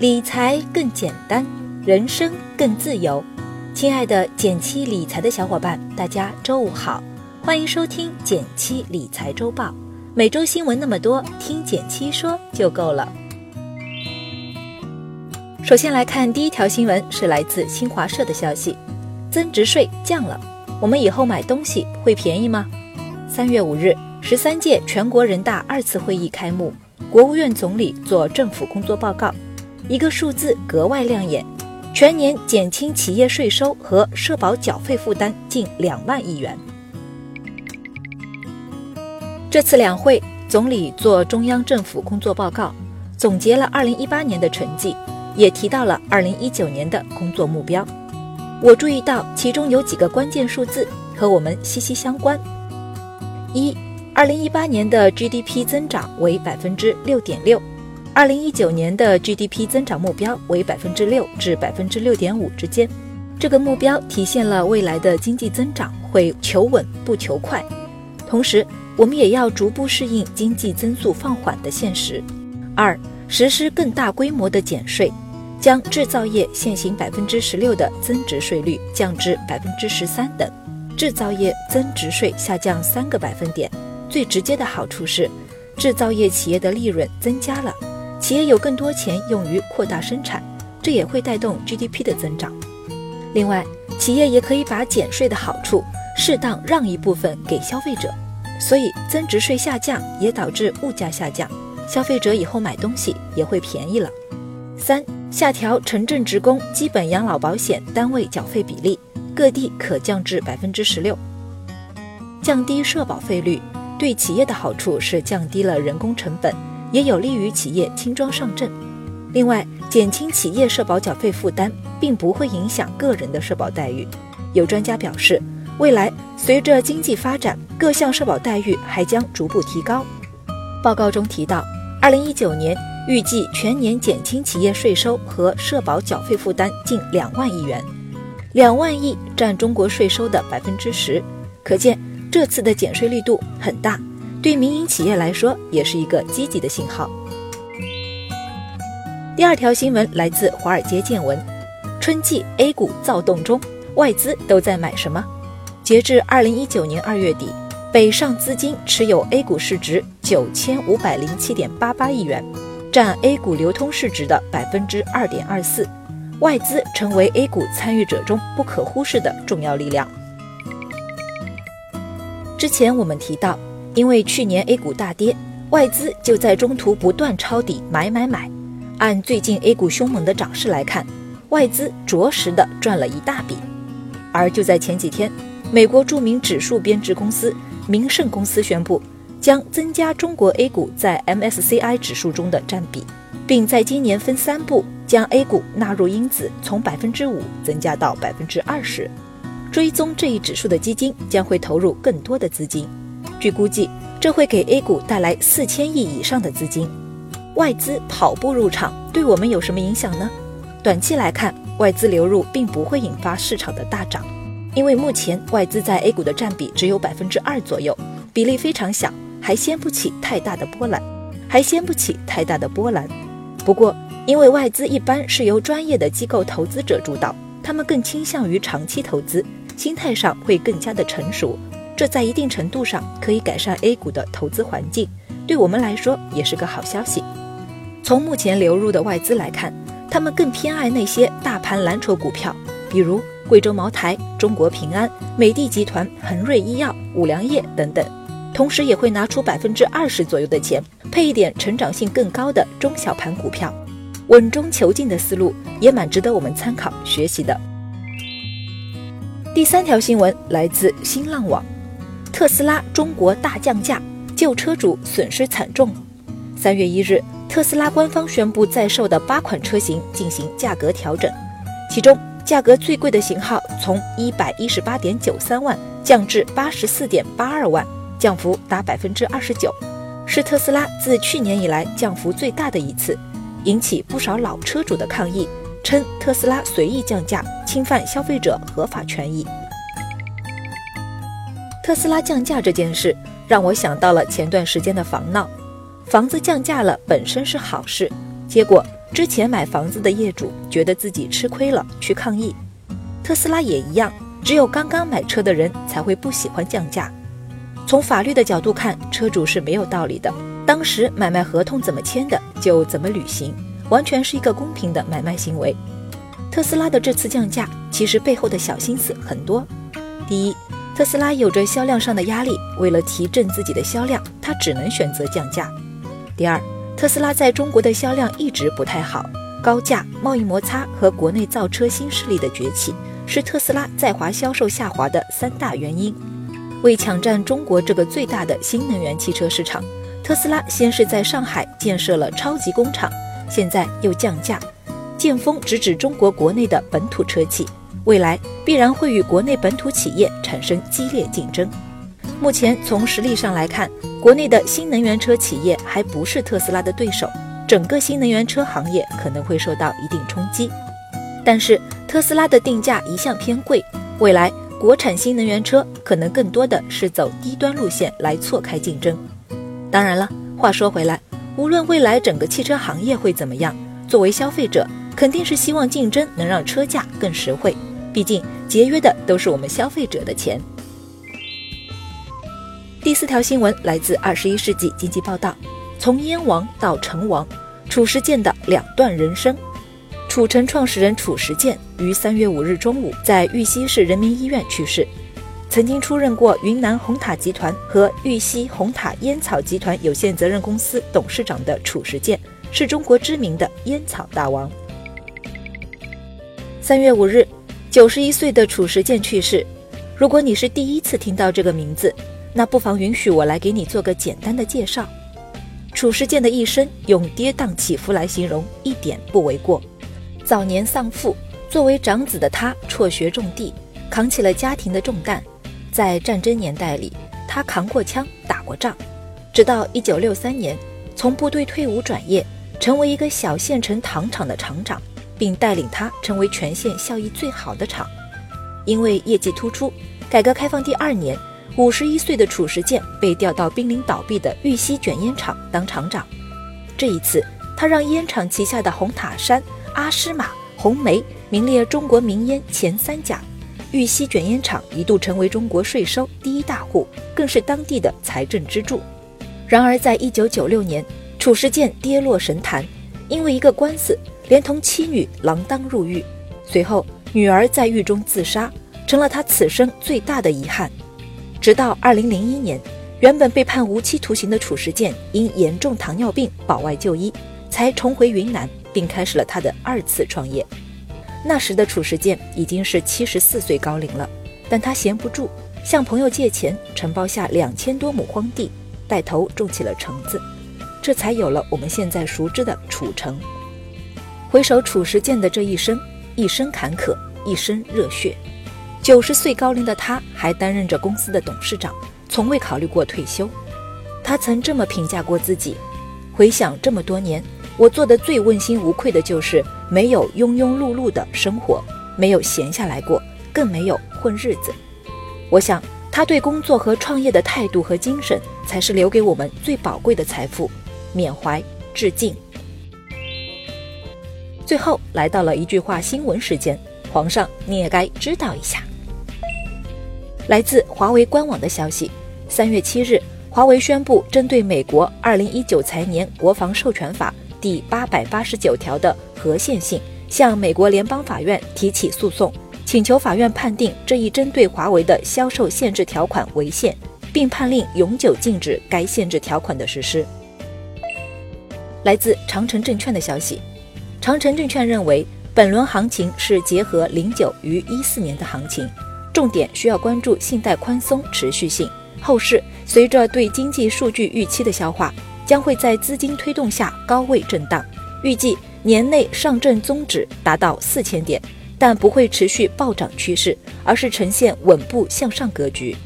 理财更简单，人生更自由。亲爱的减七理财的小伙伴，大家周五好，欢迎收听减七理财周报。每周新闻那么多，听减七说就够了。首先来看第一条新闻，是来自新华社的消息：增值税降了，我们以后买东西会便宜吗？三月五日，十三届全国人大二次会议开幕，国务院总理做政府工作报告。一个数字格外亮眼，全年减轻企业税收和社保缴费负担近两万亿元。这次两会，总理做中央政府工作报告，总结了二零一八年的成绩，也提到了二零一九年的工作目标。我注意到其中有几个关键数字和我们息息相关：一，二零一八年的 GDP 增长为百分之六点六。二零一九年的 GDP 增长目标为百分之六至百分之六点五之间，这个目标体现了未来的经济增长会求稳不求快。同时，我们也要逐步适应经济增速放缓的现实。二、实施更大规模的减税，将制造业现行百分之十六的增值税率降至百分之十三等，制造业增值税下降三个百分点。最直接的好处是，制造业企业的利润增加了。企业有更多钱用于扩大生产，这也会带动 GDP 的增长。另外，企业也可以把减税的好处适当让一部分给消费者，所以增值税下降也导致物价下降，消费者以后买东西也会便宜了。三、下调城镇职工基本养老保险单位缴费比例，各地可降至百分之十六。降低社保费率对企业的好处是降低了人工成本。也有利于企业轻装上阵。另外，减轻企业社保缴费负担，并不会影响个人的社保待遇。有专家表示，未来随着经济发展，各项社保待遇还将逐步提高。报告中提到，二零一九年预计全年减轻企业税收和社保缴费负担近两万亿元，两万亿占中国税收的百分之十，可见这次的减税力度很大。对民营企业来说，也是一个积极的信号。第二条新闻来自《华尔街见闻》，春季 A 股躁动中，外资都在买什么？截至二零一九年二月底，北上资金持有 A 股市值九千五百零七点八八亿元，占 A 股流通市值的百分之二点二四，外资成为 A 股参与者中不可忽视的重要力量。之前我们提到。因为去年 A 股大跌，外资就在中途不断抄底买买买。按最近 A 股凶猛的涨势来看，外资着实的赚了一大笔。而就在前几天，美国著名指数编制公司明晟公司宣布，将增加中国 A 股在 MSCI 指数中的占比，并在今年分三步将 A 股纳入因子从百分之五增加到百分之二十。追踪这一指数的基金将会投入更多的资金。据估计，这会给 A 股带来四千亿以上的资金。外资跑步入场，对我们有什么影响呢？短期来看，外资流入并不会引发市场的大涨，因为目前外资在 A 股的占比只有百分之二左右，比例非常小，还掀不起太大的波澜，还掀不起太大的波澜。不过，因为外资一般是由专业的机构投资者主导，他们更倾向于长期投资，心态上会更加的成熟。这在一定程度上可以改善 A 股的投资环境，对我们来说也是个好消息。从目前流入的外资来看，他们更偏爱那些大盘蓝筹股票，比如贵州茅台、中国平安、美的集团、恒瑞医药、五粮液等等，同时也会拿出百分之二十左右的钱配一点成长性更高的中小盘股票，稳中求进的思路也蛮值得我们参考学习的。第三条新闻来自新浪网。特斯拉中国大降价，旧车主损失惨重。三月一日，特斯拉官方宣布在售的八款车型进行价格调整，其中价格最贵的型号从一百一十八点九三万降至八十四点八二万，降幅达百分之二十九，是特斯拉自去年以来降幅最大的一次，引起不少老车主的抗议，称特斯拉随意降价，侵犯消费者合法权益。特斯拉降价这件事让我想到了前段时间的房闹，房子降价了本身是好事，结果之前买房子的业主觉得自己吃亏了，去抗议。特斯拉也一样，只有刚刚买车的人才会不喜欢降价。从法律的角度看，车主是没有道理的。当时买卖合同怎么签的，就怎么履行，完全是一个公平的买卖行为。特斯拉的这次降价，其实背后的小心思很多。第一，特斯拉有着销量上的压力，为了提振自己的销量，它只能选择降价。第二，特斯拉在中国的销量一直不太好，高价、贸易摩擦和国内造车新势力的崛起，是特斯拉在华销售下滑的三大原因。为抢占中国这个最大的新能源汽车市场，特斯拉先是在上海建设了超级工厂，现在又降价，剑锋直指中国国内的本土车企，未来必然会与国内本土企业产生激烈竞争。目前从实力上来看，国内的新能源车企业还不是特斯拉的对手，整个新能源车行业可能会受到一定冲击。但是特斯拉的定价一向偏贵，未来。国产新能源车可能更多的是走低端路线来错开竞争。当然了，话说回来，无论未来整个汽车行业会怎么样，作为消费者，肯定是希望竞争能让车价更实惠。毕竟节约的都是我们消费者的钱。第四条新闻来自《二十一世纪经济报道》，从燕王到成王，褚时健的两段人生。褚橙创始人褚时健于三月五日中午在玉溪市人民医院去世。曾经出任过云南红塔集团和玉溪红塔烟草集团有限责任公司董事长的褚时健，是中国知名的烟草大王。三月五日，九十一岁的褚时健去世。如果你是第一次听到这个名字，那不妨允许我来给你做个简单的介绍。褚时健的一生用跌宕起伏来形容，一点不为过。早年丧父，作为长子的他辍学种地，扛起了家庭的重担。在战争年代里，他扛过枪，打过仗。直到1963年，从部队退伍转业，成为一个小县城糖厂的厂长，并带领他成为全县效益最好的厂。因为业绩突出，改革开放第二年，51岁的褚时健被调到濒临倒闭的玉溪卷烟厂当厂长。这一次，他让烟厂旗下的红塔山。阿诗玛、红梅名列中国名烟前三甲，玉溪卷烟厂一度成为中国税收第一大户，更是当地的财政支柱。然而，在一九九六年，褚时健跌落神坛，因为一个官司，连同妻女锒铛入狱。随后，女儿在狱中自杀，成了他此生最大的遗憾。直到二零零一年，原本被判无期徒刑的褚时健因严重糖尿病保外就医，才重回云南。并开始了他的二次创业。那时的褚时健已经是七十四岁高龄了，但他闲不住，向朋友借钱承包下两千多亩荒地，带头种起了橙子，这才有了我们现在熟知的褚橙。回首褚时健的这一生，一生坎坷，一生热血。九十岁高龄的他，还担任着公司的董事长，从未考虑过退休。他曾这么评价过自己：回想这么多年。我做的最问心无愧的就是没有庸庸碌碌的生活，没有闲下来过，更没有混日子。我想，他对工作和创业的态度和精神，才是留给我们最宝贵的财富。缅怀，致敬。最后来到了一句话新闻时间，皇上你也该知道一下。来自华为官网的消息，三月七日，华为宣布针对美国二零一九财年国防授权法。第八百八十九条的合宪性，向美国联邦法院提起诉讼，请求法院判定这一针对华为的销售限制条款违宪，并判令永久禁止该限制条款的实施。来自长城证券的消息，长城证券认为，本轮行情是结合零九与一四年的行情，重点需要关注信贷宽松持续性，后市随着对经济数据预期的消化。将会在资金推动下高位震荡，预计年内上证综指达到四千点，但不会持续暴涨趋势，而是呈现稳步向上格局。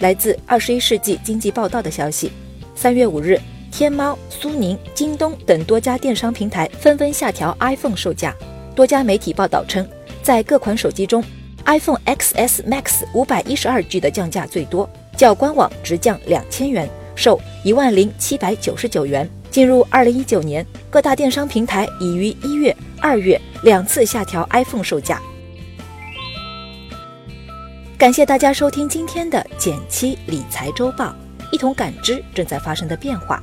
来自二十一世纪经济报道的消息，三月五日，天猫、苏宁、京东等多家电商平台纷纷下调 iPhone 售价。多家媒体报道称，在各款手机中，iPhone XS Max 五百一十二 G 的降价最多，较官网直降两千元。售一万零七百九十九元，进入二零一九年，各大电商平台已于一月、二月两次下调 iPhone 售价。感谢大家收听今天的减七理财周报，一同感知正在发生的变化，